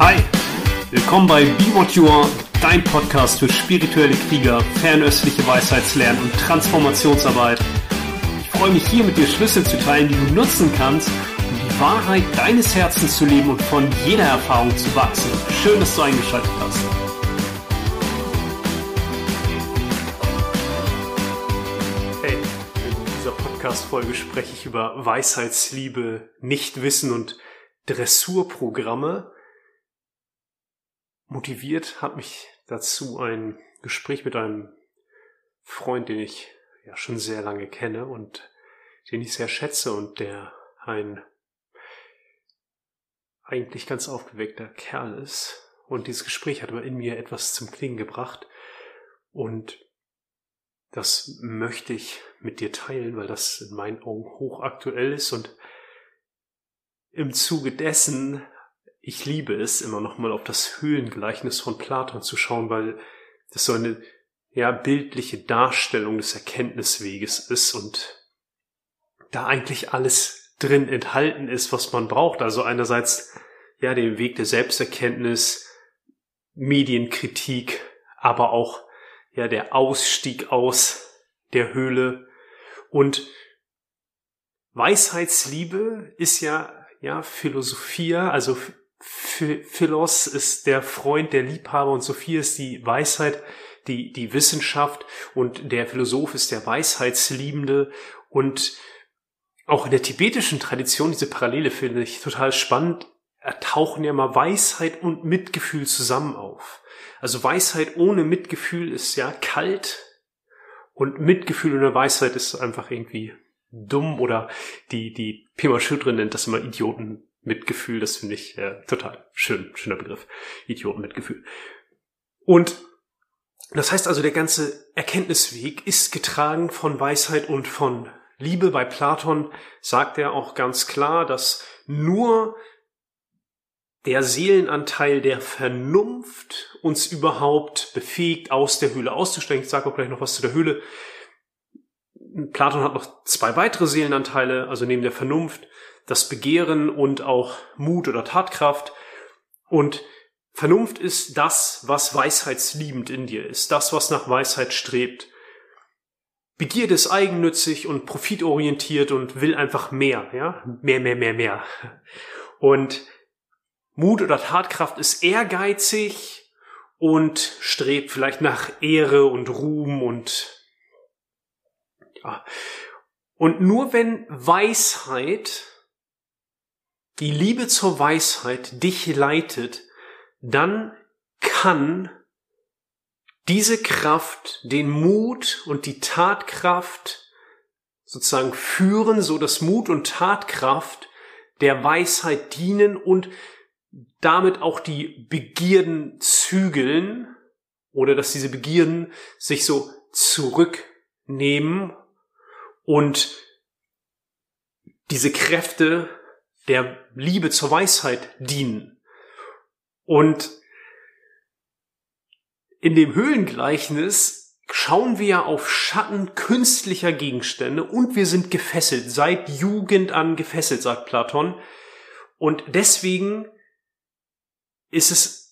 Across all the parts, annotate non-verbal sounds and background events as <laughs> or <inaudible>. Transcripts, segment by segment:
Hi, willkommen bei Be What You Are, dein Podcast für spirituelle Krieger, fernöstliche Weisheitslernen und Transformationsarbeit. Ich freue mich hier mit dir Schlüssel zu teilen, die du nutzen kannst, um die Wahrheit deines Herzens zu leben und von jeder Erfahrung zu wachsen. Schön, dass du eingeschaltet hast. Hey, in dieser Podcast-Folge spreche ich über Weisheitsliebe, Nichtwissen und Dressurprogramme. Motiviert hat mich dazu ein Gespräch mit einem Freund, den ich ja schon sehr lange kenne und den ich sehr schätze und der ein eigentlich ganz aufgeweckter Kerl ist. Und dieses Gespräch hat aber in mir etwas zum Klingen gebracht. Und das möchte ich mit dir teilen, weil das in meinen Augen hochaktuell ist und im Zuge dessen, ich liebe es, immer noch mal auf das Höhlengleichnis von Platon zu schauen, weil das so eine ja, bildliche Darstellung des Erkenntnisweges ist und da eigentlich alles drin enthalten ist, was man braucht. Also einerseits ja den Weg der Selbsterkenntnis, Medienkritik, aber auch ja der Ausstieg aus der Höhle und Weisheitsliebe ist ja ja Philosophia, also Philos ist der Freund, der Liebhaber und Sophia ist die Weisheit, die, die Wissenschaft und der Philosoph ist der Weisheitsliebende und auch in der tibetischen Tradition, diese Parallele finde ich total spannend, tauchen ja mal Weisheit und Mitgefühl zusammen auf. Also Weisheit ohne Mitgefühl ist ja kalt und Mitgefühl ohne Weisheit ist einfach irgendwie dumm oder die, die Pema Schüttre nennt das immer Idioten Mitgefühl. Das finde ich äh, total schön, schöner Begriff. Idioten Mitgefühl. Und das heißt also, der ganze Erkenntnisweg ist getragen von Weisheit und von Liebe. Bei Platon sagt er auch ganz klar, dass nur der Seelenanteil der Vernunft uns überhaupt befähigt, aus der Höhle auszusteigen. Ich sage auch gleich noch was zu der Höhle. Platon hat noch zwei weitere Seelenanteile, also neben der Vernunft, das Begehren und auch Mut oder Tatkraft. Und Vernunft ist das, was weisheitsliebend in dir ist, das, was nach Weisheit strebt. Begierde ist eigennützig und profitorientiert und will einfach mehr, ja? Mehr, mehr, mehr, mehr. Und Mut oder Tatkraft ist ehrgeizig und strebt vielleicht nach Ehre und Ruhm und. Und nur wenn Weisheit, die Liebe zur Weisheit dich leitet, dann kann diese Kraft den Mut und die Tatkraft sozusagen führen, so dass Mut und Tatkraft der Weisheit dienen und damit auch die Begierden zügeln oder dass diese Begierden sich so zurücknehmen und diese Kräfte der Liebe zur Weisheit dienen. Und in dem Höhlengleichnis schauen wir ja auf Schatten künstlicher Gegenstände und wir sind gefesselt, seit Jugend an gefesselt, sagt Platon. Und deswegen ist es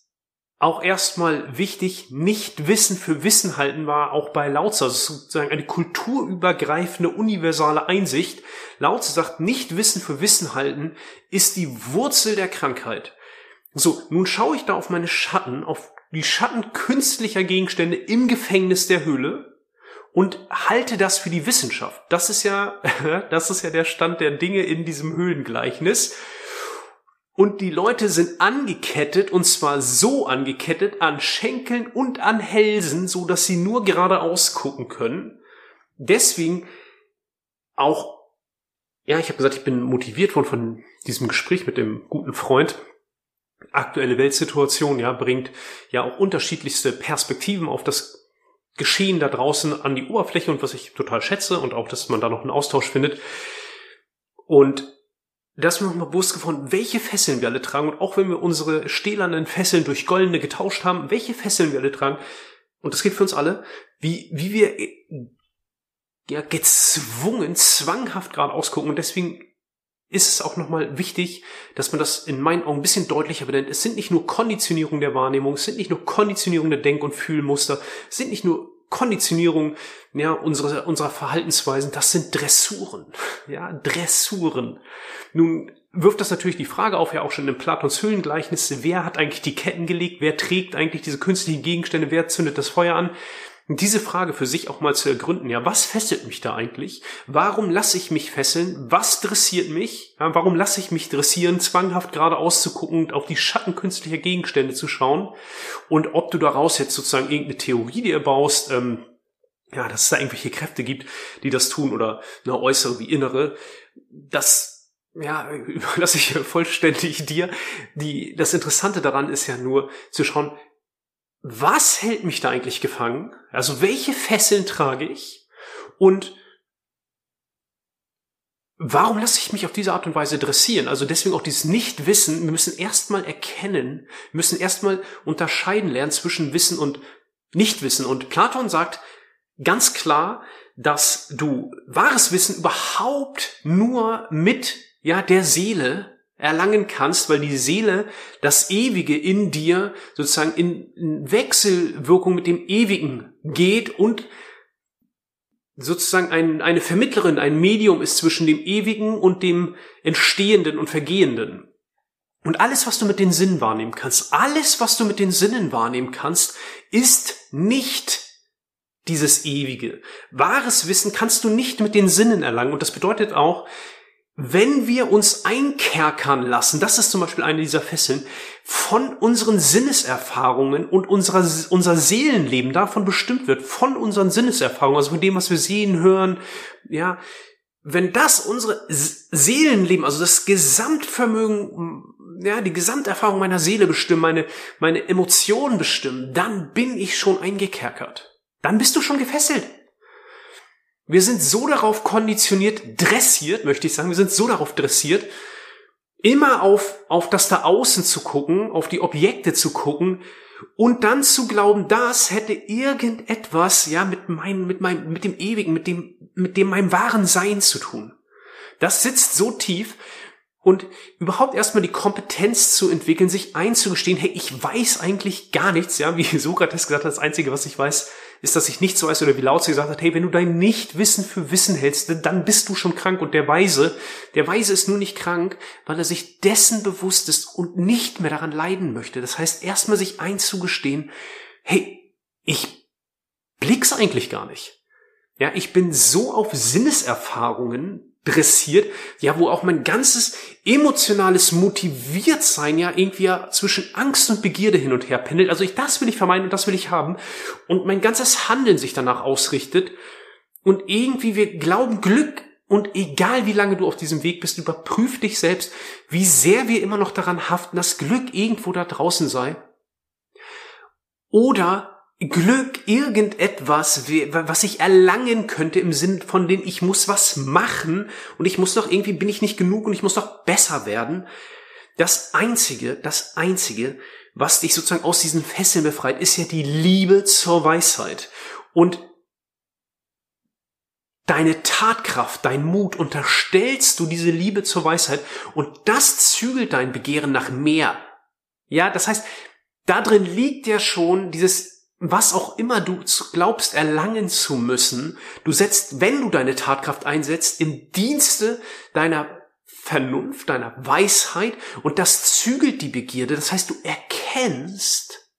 auch erstmal wichtig, nicht Wissen für Wissen halten war auch bei Lautze, also sozusagen eine kulturübergreifende, universale Einsicht. Lautze sagt, nicht Wissen für Wissen halten ist die Wurzel der Krankheit. So, nun schaue ich da auf meine Schatten, auf die Schatten künstlicher Gegenstände im Gefängnis der Höhle und halte das für die Wissenschaft. Das ist ja, <laughs> das ist ja der Stand der Dinge in diesem Höhlengleichnis. Und die Leute sind angekettet, und zwar so angekettet an Schenkeln und an Hälsen, so dass sie nur geradeaus gucken können. Deswegen auch, ja, ich habe gesagt, ich bin motiviert worden von diesem Gespräch mit dem guten Freund. Aktuelle Weltsituation, ja, bringt ja auch unterschiedlichste Perspektiven auf das Geschehen da draußen an die Oberfläche und was ich total schätze und auch, dass man da noch einen Austausch findet. Und da ist mir nochmal bewusst geworden, welche Fesseln wir alle tragen. Und auch wenn wir unsere stählernen Fesseln durch goldene getauscht haben, welche Fesseln wir alle tragen. Und das gilt für uns alle, wie, wie wir ja, gezwungen, zwanghaft gerade ausgucken. Und deswegen ist es auch nochmal wichtig, dass man das in meinen Augen ein bisschen deutlicher benennt. Es sind nicht nur Konditionierung der Wahrnehmung, es sind nicht nur Konditionierung der Denk- und Fühlmuster, es sind nicht nur Konditionierung ja, unserer, unserer Verhaltensweisen, das sind Dressuren. <laughs> Ja, Dressuren. Nun wirft das natürlich die Frage auf, ja auch schon in Platons Höhlengleichnis, wer hat eigentlich die Ketten gelegt, wer trägt eigentlich diese künstlichen Gegenstände, wer zündet das Feuer an? Diese Frage für sich auch mal zu ergründen, ja, was fesselt mich da eigentlich? Warum lasse ich mich fesseln? Was dressiert mich? Ja, warum lasse ich mich dressieren, zwanghaft geradeaus zu gucken und auf die Schatten künstlicher Gegenstände zu schauen? Und ob du daraus jetzt sozusagen irgendeine Theorie dir baust, ähm, ja, dass es da irgendwelche Kräfte gibt, die das tun oder eine äußere wie innere, das ja, <laughs> überlasse ich vollständig dir. Die, das Interessante daran ist ja nur zu schauen, was hält mich da eigentlich gefangen? Also welche Fesseln trage ich? Und warum lasse ich mich auf diese Art und Weise dressieren? Also deswegen auch dieses Nichtwissen. Wir müssen erstmal erkennen, wir müssen erstmal unterscheiden lernen zwischen Wissen und Nichtwissen. Und Platon sagt ganz klar, dass du wahres Wissen überhaupt nur mit ja der Seele erlangen kannst, weil die Seele das Ewige in dir sozusagen in Wechselwirkung mit dem Ewigen geht und sozusagen ein, eine Vermittlerin, ein Medium ist zwischen dem Ewigen und dem Entstehenden und Vergehenden. Und alles, was du mit den Sinnen wahrnehmen kannst, alles, was du mit den Sinnen wahrnehmen kannst, ist nicht dieses Ewige. Wahres Wissen kannst du nicht mit den Sinnen erlangen. Und das bedeutet auch, wenn wir uns einkerkern lassen, das ist zum Beispiel eine dieser Fesseln, von unseren Sinneserfahrungen und unserer, unser Seelenleben davon bestimmt wird, von unseren Sinneserfahrungen, also von dem, was wir sehen, hören, ja, wenn das unsere Seelenleben, also das Gesamtvermögen, ja, die Gesamterfahrung meiner Seele bestimmen, meine, meine Emotionen bestimmen, dann bin ich schon eingekerkert. Dann bist du schon gefesselt. Wir sind so darauf konditioniert, dressiert, möchte ich sagen, wir sind so darauf dressiert, immer auf, auf das da außen zu gucken, auf die Objekte zu gucken und dann zu glauben, das hätte irgendetwas, ja, mit meinem, mit meinem, mit dem Ewigen, mit dem, mit dem meinem wahren Sein zu tun. Das sitzt so tief und überhaupt erstmal die Kompetenz zu entwickeln, sich einzugestehen, hey, ich weiß eigentlich gar nichts, ja, wie Sokrates gesagt hat, das Einzige, was ich weiß, ist, dass ich nichts weiß oder wie laut sie gesagt hat, hey, wenn du dein Nichtwissen für Wissen hältst, dann bist du schon krank und der Weise, der Weise ist nur nicht krank, weil er sich dessen bewusst ist und nicht mehr daran leiden möchte. Das heißt, erstmal sich einzugestehen, hey, ich blick's eigentlich gar nicht. Ja, ich bin so auf Sinneserfahrungen dressiert, ja, wo auch mein ganzes emotionales Motiviertsein ja irgendwie ja zwischen Angst und Begierde hin und her pendelt. Also ich, das will ich vermeiden und das will ich haben. Und mein ganzes Handeln sich danach ausrichtet. Und irgendwie wir glauben Glück und egal wie lange du auf diesem Weg bist, überprüf dich selbst, wie sehr wir immer noch daran haften, dass Glück irgendwo da draußen sei. Oder Glück irgendetwas, was ich erlangen könnte im Sinn von dem, ich muss was machen und ich muss doch irgendwie, bin ich nicht genug und ich muss doch besser werden. Das einzige, das einzige, was dich sozusagen aus diesen Fesseln befreit, ist ja die Liebe zur Weisheit. Und deine Tatkraft, dein Mut unterstellst du diese Liebe zur Weisheit und das zügelt dein Begehren nach mehr. Ja, das heißt, da drin liegt ja schon dieses was auch immer du glaubst erlangen zu müssen, du setzt, wenn du deine Tatkraft einsetzt, im Dienste deiner Vernunft, deiner Weisheit und das zügelt die Begierde. Das heißt, du erkennst,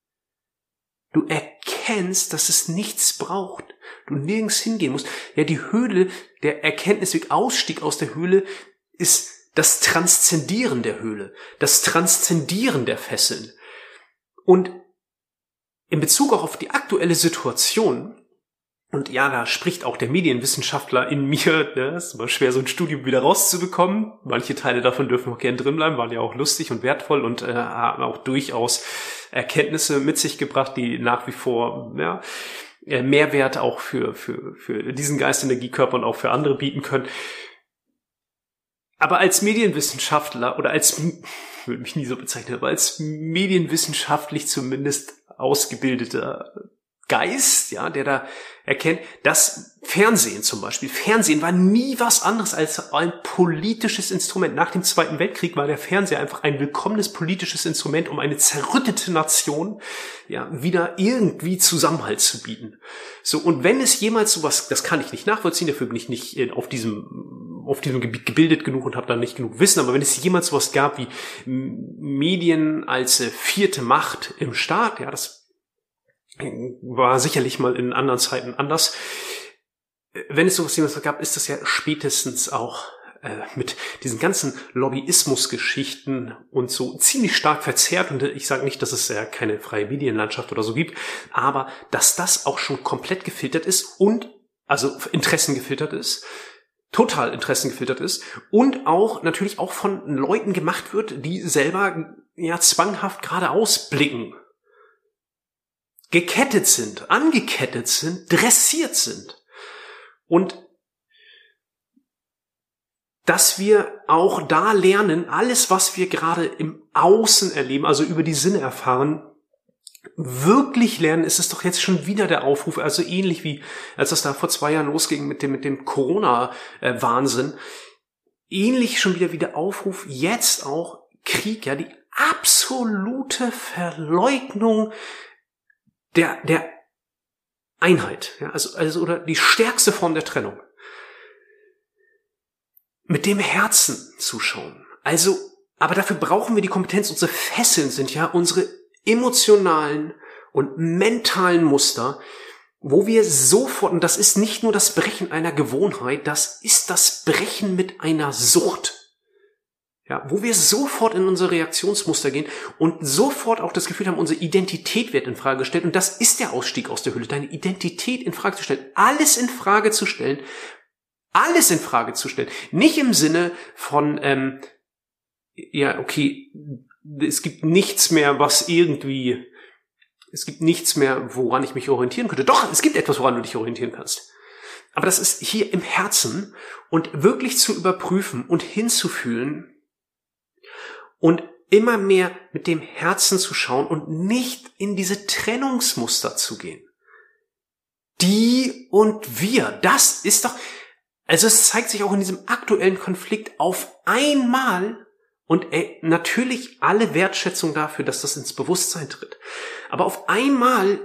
du erkennst, dass es nichts braucht. Du nirgends hingehen musst. Ja, die Höhle, der Erkenntnisweg, Ausstieg aus der Höhle ist das Transzendieren der Höhle, das Transzendieren der Fesseln. Und in Bezug auch auf die aktuelle Situation, und ja, da spricht auch der Medienwissenschaftler in mir, ne, ist immer schwer, so ein Studium wieder rauszubekommen. Manche Teile davon dürfen auch gern drin bleiben, waren ja auch lustig und wertvoll und äh, haben auch durchaus Erkenntnisse mit sich gebracht, die nach wie vor ja, äh, Mehrwert auch für, für, für diesen Geistenergiekörper und auch für andere bieten können. Aber als Medienwissenschaftler oder als, <laughs> würde mich nie so bezeichnen, aber als medienwissenschaftlich zumindest ausgebildeter Geist, ja, der da erkennt, dass Fernsehen zum Beispiel, Fernsehen war nie was anderes als ein politisches Instrument. Nach dem Zweiten Weltkrieg war der Fernseher einfach ein willkommenes politisches Instrument, um eine zerrüttete Nation, ja, wieder irgendwie Zusammenhalt zu bieten. So, und wenn es jemals sowas, das kann ich nicht nachvollziehen, dafür bin ich nicht auf diesem, auf diesem Gebiet gebildet genug und habe da nicht genug Wissen, aber wenn es jemals sowas gab wie Medien als äh, vierte Macht im Staat, ja, das war sicherlich mal in anderen Zeiten anders. Wenn es sowas jemals gab, ist das ja spätestens auch äh, mit diesen ganzen Lobbyismusgeschichten und so ziemlich stark verzerrt. Und ich sage nicht, dass es ja keine freie Medienlandschaft oder so gibt, aber dass das auch schon komplett gefiltert ist und also Interessen gefiltert ist, total Interessen gefiltert ist und auch natürlich auch von Leuten gemacht wird, die selber ja zwanghaft geradeaus blicken gekettet sind, angekettet sind, dressiert sind. Und dass wir auch da lernen, alles, was wir gerade im Außen erleben, also über die Sinne erfahren, wirklich lernen, ist es doch jetzt schon wieder der Aufruf, also ähnlich wie als das da vor zwei Jahren losging mit dem, mit dem Corona-Wahnsinn, ähnlich schon wieder wie der Aufruf, jetzt auch Krieg, ja, die absolute Verleugnung der, der Einheit, ja, also, also, oder die stärkste Form der Trennung. Mit dem Herzen zuschauen. Also, aber dafür brauchen wir die Kompetenz. Unsere Fesseln sind ja unsere emotionalen und mentalen Muster, wo wir sofort, und das ist nicht nur das Brechen einer Gewohnheit, das ist das Brechen mit einer Sucht. Ja, wo wir sofort in unsere Reaktionsmuster gehen und sofort auch das Gefühl haben, unsere Identität wird in Frage gestellt. Und das ist der Ausstieg aus der Hülle, deine Identität in Frage zu stellen, alles in Frage zu stellen, alles in Frage zu stellen. Nicht im Sinne von, ähm, ja, okay, es gibt nichts mehr, was irgendwie, es gibt nichts mehr, woran ich mich orientieren könnte. Doch, es gibt etwas, woran du dich orientieren kannst. Aber das ist hier im Herzen und wirklich zu überprüfen und hinzufühlen, und immer mehr mit dem Herzen zu schauen und nicht in diese Trennungsmuster zu gehen. Die und wir, das ist doch, also es zeigt sich auch in diesem aktuellen Konflikt auf einmal und ey, natürlich alle Wertschätzung dafür, dass das ins Bewusstsein tritt. Aber auf einmal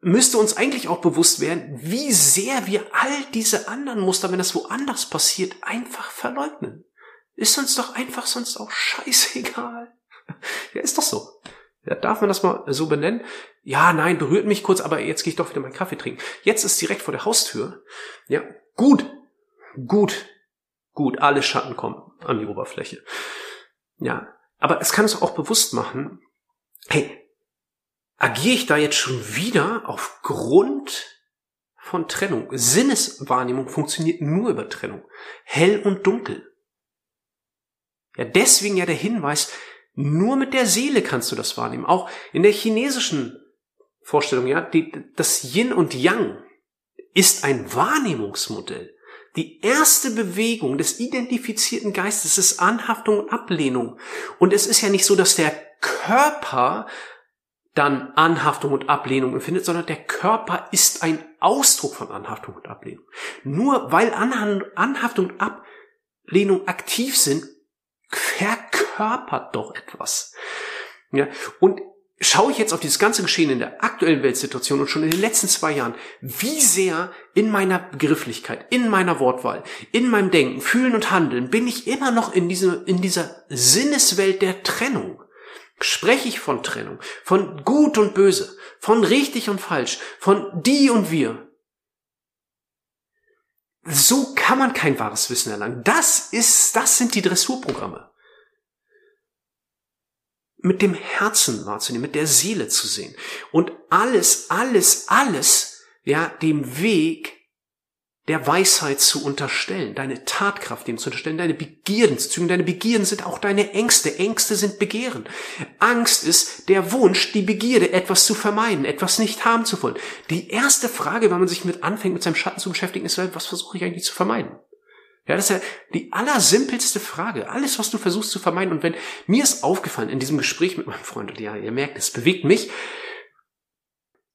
müsste uns eigentlich auch bewusst werden, wie sehr wir all diese anderen Muster, wenn das woanders passiert, einfach verleugnen. Ist uns doch einfach sonst auch scheißegal. <laughs> Ja, ist doch so. Ja, darf man das mal so benennen? Ja, nein, berührt mich kurz, aber jetzt gehe ich doch wieder meinen Kaffee trinken. Jetzt ist direkt vor der Haustür. Ja, gut, gut, gut, alle Schatten kommen an die Oberfläche. Ja, aber es kann uns auch bewusst machen, hey, agiere ich da jetzt schon wieder aufgrund von Trennung? Sinneswahrnehmung funktioniert nur über Trennung. Hell und dunkel. Ja, deswegen ja der Hinweis, nur mit der Seele kannst du das wahrnehmen. Auch in der chinesischen Vorstellung, ja, die, das Yin und Yang ist ein Wahrnehmungsmodell. Die erste Bewegung des identifizierten Geistes ist Anhaftung und Ablehnung. Und es ist ja nicht so, dass der Körper dann Anhaftung und Ablehnung empfindet, sondern der Körper ist ein Ausdruck von Anhaftung und Ablehnung. Nur weil Anhaftung und Ablehnung aktiv sind, verkörpert doch etwas. Ja, und schaue ich jetzt auf dieses ganze Geschehen in der aktuellen Weltsituation und schon in den letzten zwei Jahren, wie sehr in meiner Begrifflichkeit, in meiner Wortwahl, in meinem Denken, Fühlen und Handeln bin ich immer noch in, diese, in dieser Sinneswelt der Trennung. Spreche ich von Trennung, von Gut und Böse, von richtig und falsch, von die und wir, so kann man kein wahres Wissen erlangen. Das ist, das sind die Dressurprogramme. Mit dem Herzen wahrzunehmen, mit der Seele zu sehen und alles, alles, alles, ja, dem Weg der Weisheit zu unterstellen, deine Tatkraft dem zu unterstellen, deine Begierden zu zügen. Deine Begierden sind auch deine Ängste. Ängste sind Begehren. Angst ist der Wunsch, die Begierde, etwas zu vermeiden, etwas nicht haben zu wollen. Die erste Frage, wenn man sich mit anfängt, mit seinem Schatten zu beschäftigen, ist, was versuche ich eigentlich zu vermeiden? Ja, das ist ja die allersimpelste Frage. Alles, was du versuchst zu vermeiden. Und wenn mir ist aufgefallen in diesem Gespräch mit meinem Freund, und ja, ihr merkt, es bewegt mich,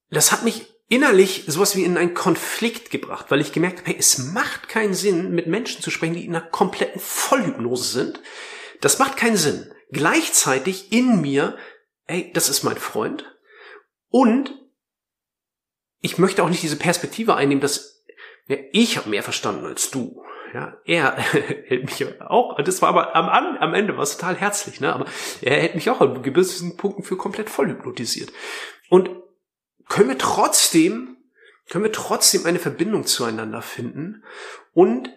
das hat mich innerlich sowas wie in einen Konflikt gebracht, weil ich gemerkt habe, hey, es macht keinen Sinn, mit Menschen zu sprechen, die in einer kompletten Vollhypnose sind. Das macht keinen Sinn. Gleichzeitig in mir, hey, das ist mein Freund. Und ich möchte auch nicht diese Perspektive einnehmen, dass ja, ich habe mehr verstanden als du. Ja, er <laughs> hält mich auch, das war aber am, am Ende war es total herzlich, ne? Aber er hält mich auch an gewissen Punkten für komplett voll hypnotisiert. Und können wir trotzdem, können wir trotzdem eine Verbindung zueinander finden und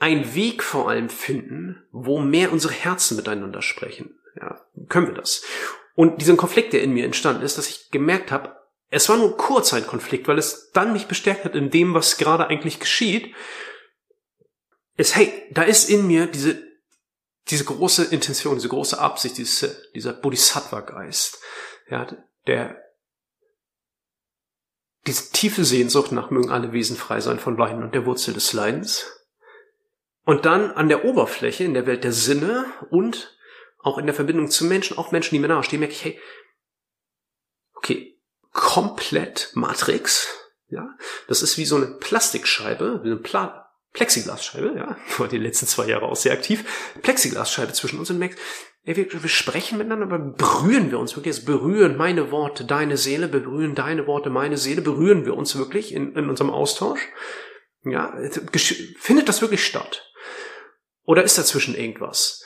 einen Weg vor allem finden, wo mehr unsere Herzen miteinander sprechen. Ja, können wir das. Und diesen Konflikt, der in mir entstanden ist, dass ich gemerkt habe, es war nur kurz ein Konflikt, weil es dann mich bestärkt hat in dem, was gerade eigentlich geschieht, ist, hey, da ist in mir diese, diese große Intention, diese große Absicht, diese, dieser Bodhisattva-Geist, ja, der, diese tiefe Sehnsucht nach mögen alle Wesen frei sein von Leiden und der Wurzel des Leidens. Und dann an der Oberfläche, in der Welt der Sinne und auch in der Verbindung zu Menschen, auch Menschen, die mir nahestehen, merke ich, hey, okay, komplett Matrix, ja, das ist wie so eine Plastikscheibe, eine Pla Plexiglasscheibe, ja, <laughs> war die letzten zwei Jahre auch sehr aktiv, Plexiglasscheibe zwischen uns und merkst, ey, wir, wir sprechen miteinander, aber berühren wir uns wirklich, es berühren meine Worte, deine Seele, berühren deine Worte, meine Seele, berühren wir uns wirklich in, in unserem Austausch? Ja, findet das wirklich statt? Oder ist dazwischen irgendwas?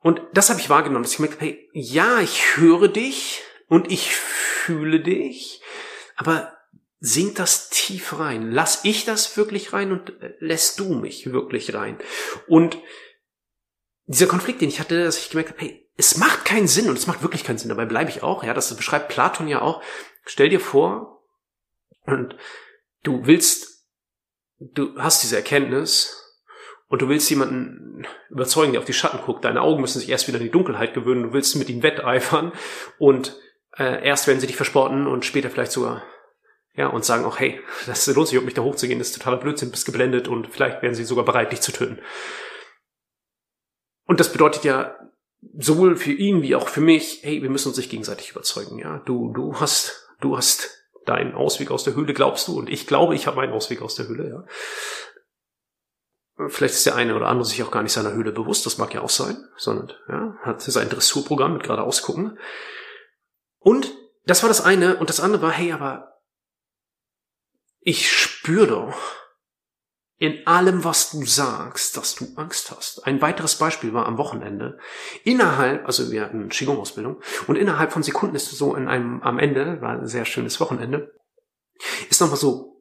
Und das habe ich wahrgenommen, dass ich merke, hey, ja, ich höre dich und ich fühle dich, aber singt das tief rein? Lass ich das wirklich rein und äh, lässt du mich wirklich rein? Und dieser Konflikt, den ich hatte, dass ich gemerkt habe, hey, es macht keinen Sinn und es macht wirklich keinen Sinn, dabei bleibe ich auch, ja, das beschreibt Platon ja auch. Stell dir vor, und du willst, du hast diese Erkenntnis und du willst jemanden überzeugen, der auf die Schatten guckt. Deine Augen müssen sich erst wieder in die Dunkelheit gewöhnen. Du willst mit ihm wetteifern und äh, erst werden sie dich versporten und später vielleicht sogar ja und sagen auch hey, <laughs> das lohnt sich, um mich da hochzugehen, das ist totaler Blödsinn, bist geblendet und vielleicht werden sie sogar bereit, dich zu töten. Und das bedeutet ja sowohl für ihn wie auch für mich, hey, wir müssen uns sich gegenseitig überzeugen. Ja, du du hast du hast deinen Ausweg aus der Höhle, glaubst du, und ich glaube, ich habe meinen Ausweg aus der Höhle. Ja. Vielleicht ist der eine oder andere sich auch gar nicht seiner Höhle bewusst, das mag ja auch sein, sondern ja, hat sein Dressurprogramm mit geradeaus gucken. Und das war das eine. Und das andere war, hey, aber ich spüre doch in allem, was du sagst, dass du Angst hast. Ein weiteres Beispiel war am Wochenende. Innerhalb, also wir hatten Qigong-Ausbildung, und innerhalb von Sekunden ist so in einem, am Ende, war ein sehr schönes Wochenende, ist nochmal so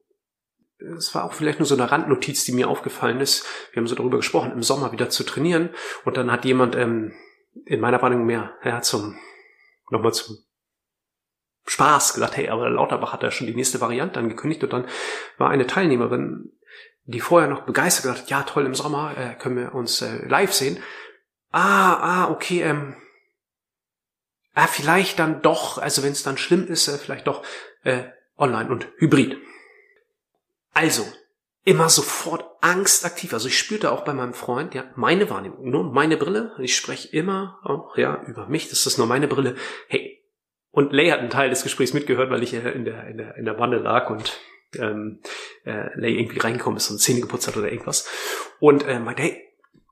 es war auch vielleicht nur so eine Randnotiz, die mir aufgefallen ist. Wir haben so darüber gesprochen, im Sommer wieder zu trainieren. Und dann hat jemand ähm, in meiner Wahrnehmung mehr ja, zum nochmal zum Spaß gesagt, hey, aber Lauterbach hat ja schon die nächste Variante angekündigt. Und dann war eine Teilnehmerin, die vorher noch begeistert gesagt hat, ja toll, im Sommer äh, können wir uns äh, live sehen. Ah, ah, okay, ähm, ah, vielleicht dann doch, also wenn es dann schlimm ist, äh, vielleicht doch äh, online und hybrid. Also, immer sofort angstaktiv. Also ich spürte auch bei meinem Freund, ja, meine Wahrnehmung, nur meine Brille. Ich spreche immer auch, ja, über mich. Das ist nur meine Brille. Hey, und Lay hat einen Teil des Gesprächs mitgehört, weil ich in der, in der, in der Wanne lag und ähm, äh, Lay irgendwie reingekommen ist und Zähne geputzt hat oder irgendwas. Und äh, meinte, hey,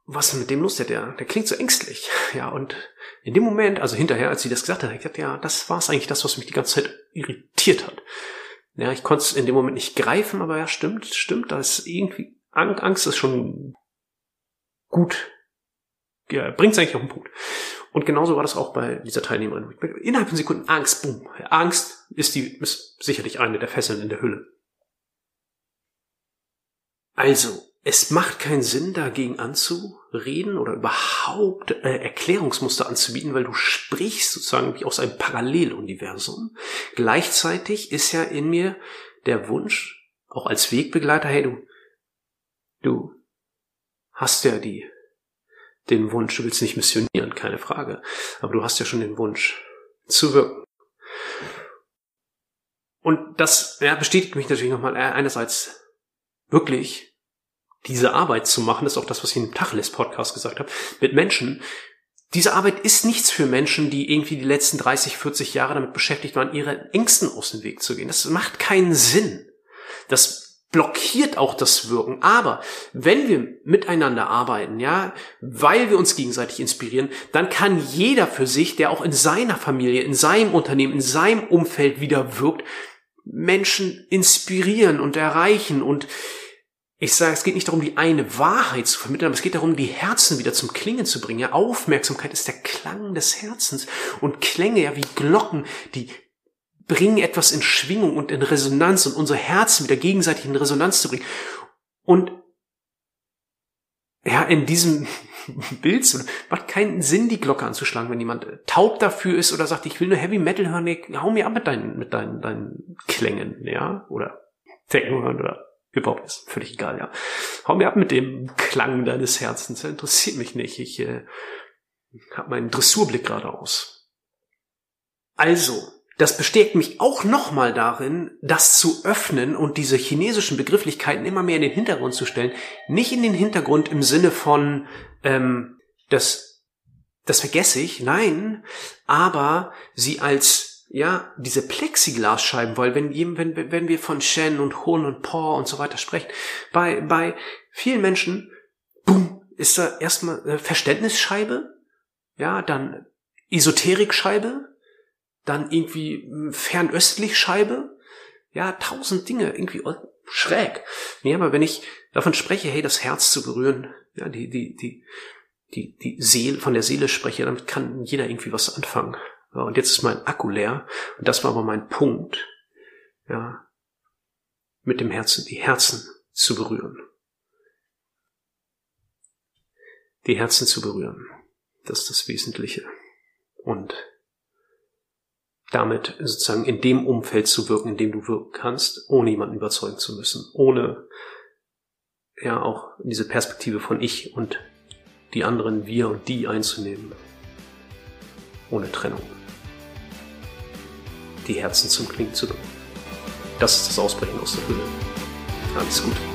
was ist mit dem los? Der, der klingt so ängstlich. <laughs> Ja, und in dem Moment, also hinterher, als sie das gesagt hat, ich gesagt, ja, das war es eigentlich das, was mich die ganze Zeit irritiert hat. Ja, ich konnte es in dem Moment nicht greifen, aber ja, stimmt, stimmt, da ist irgendwie, Angst ist schon gut, ja, bringt es eigentlich auf den Punkt. Und genauso war das auch bei dieser Teilnehmerin. Innerhalb von Sekunden Angst, boom. Angst ist die, ist sicherlich eine der Fesseln in der Hülle. Also, es macht keinen Sinn, dagegen anzureden oder überhaupt äh, Erklärungsmuster anzubieten, weil du sprichst sozusagen wie aus einem Paralleluniversum. Gleichzeitig ist ja in mir der Wunsch, auch als Wegbegleiter, hey, du, du hast ja die, den Wunsch, du willst nicht missionieren, keine Frage, aber du hast ja schon den Wunsch zu wirken. Und das ja, bestätigt mich natürlich nochmal äh, einerseits wirklich diese Arbeit zu machen, ist auch das, was ich im Tacheles Podcast gesagt habe, mit Menschen, diese Arbeit ist nichts für Menschen, die irgendwie die letzten 30, 40 Jahre damit beschäftigt waren, ihre Ängsten aus dem Weg zu gehen. Das macht keinen Sinn. Das blockiert auch das Wirken. Aber wenn wir miteinander arbeiten, ja, weil wir uns gegenseitig inspirieren, dann kann jeder für sich, der auch in seiner Familie, in seinem Unternehmen, in seinem Umfeld wieder wirkt, Menschen inspirieren und erreichen und ich sage, es geht nicht darum, die eine Wahrheit zu vermitteln, aber es geht darum, die Herzen wieder zum Klingen zu bringen. Ja, Aufmerksamkeit ist der Klang des Herzens und Klänge, ja, wie Glocken, die bringen etwas in Schwingung und in Resonanz und unsere Herzen wieder gegenseitig in Resonanz zu bringen. Und ja, in diesem <laughs> Bild macht keinen Sinn, die Glocke anzuschlagen, wenn jemand taub dafür ist oder sagt, ich will nur Heavy Metal hören, hau mir ab mit deinen, mit deinen, deinen Klängen, ja, oder Techno hören oder Überhaupt ist völlig egal, ja. Hau mir ab mit dem Klang deines Herzens. Das interessiert mich nicht. Ich äh, habe meinen Dressurblick gerade aus. Also, das bestärkt mich auch nochmal darin, das zu öffnen und diese chinesischen Begrifflichkeiten immer mehr in den Hintergrund zu stellen. Nicht in den Hintergrund im Sinne von, ähm, das, das vergesse ich, nein, aber sie als ja, diese Plexiglasscheiben, weil wenn, wenn, wenn wir von Shen und Hun und Paw und so weiter sprechen, bei, bei vielen Menschen, boom, ist da erstmal Verständnisscheibe, ja, dann Esoterikscheibe, dann irgendwie hm, fernöstlich Scheibe, ja, tausend Dinge, irgendwie schräg. Nee, aber wenn ich davon spreche, hey, das Herz zu berühren, ja, die, die, die, die, die Seele, von der Seele spreche, damit kann jeder irgendwie was anfangen. Ja, und jetzt ist mein Akku leer. Und das war aber mein Punkt. Ja, mit dem Herzen, die Herzen zu berühren. Die Herzen zu berühren. Das ist das Wesentliche. Und damit sozusagen in dem Umfeld zu wirken, in dem du wirken kannst, ohne jemanden überzeugen zu müssen, ohne ja auch diese Perspektive von ich und die anderen wir und die einzunehmen, ohne Trennung die Herzen zum Klingen zu bringen. Das ist das Ausbrechen aus der Höhle. Alles gut.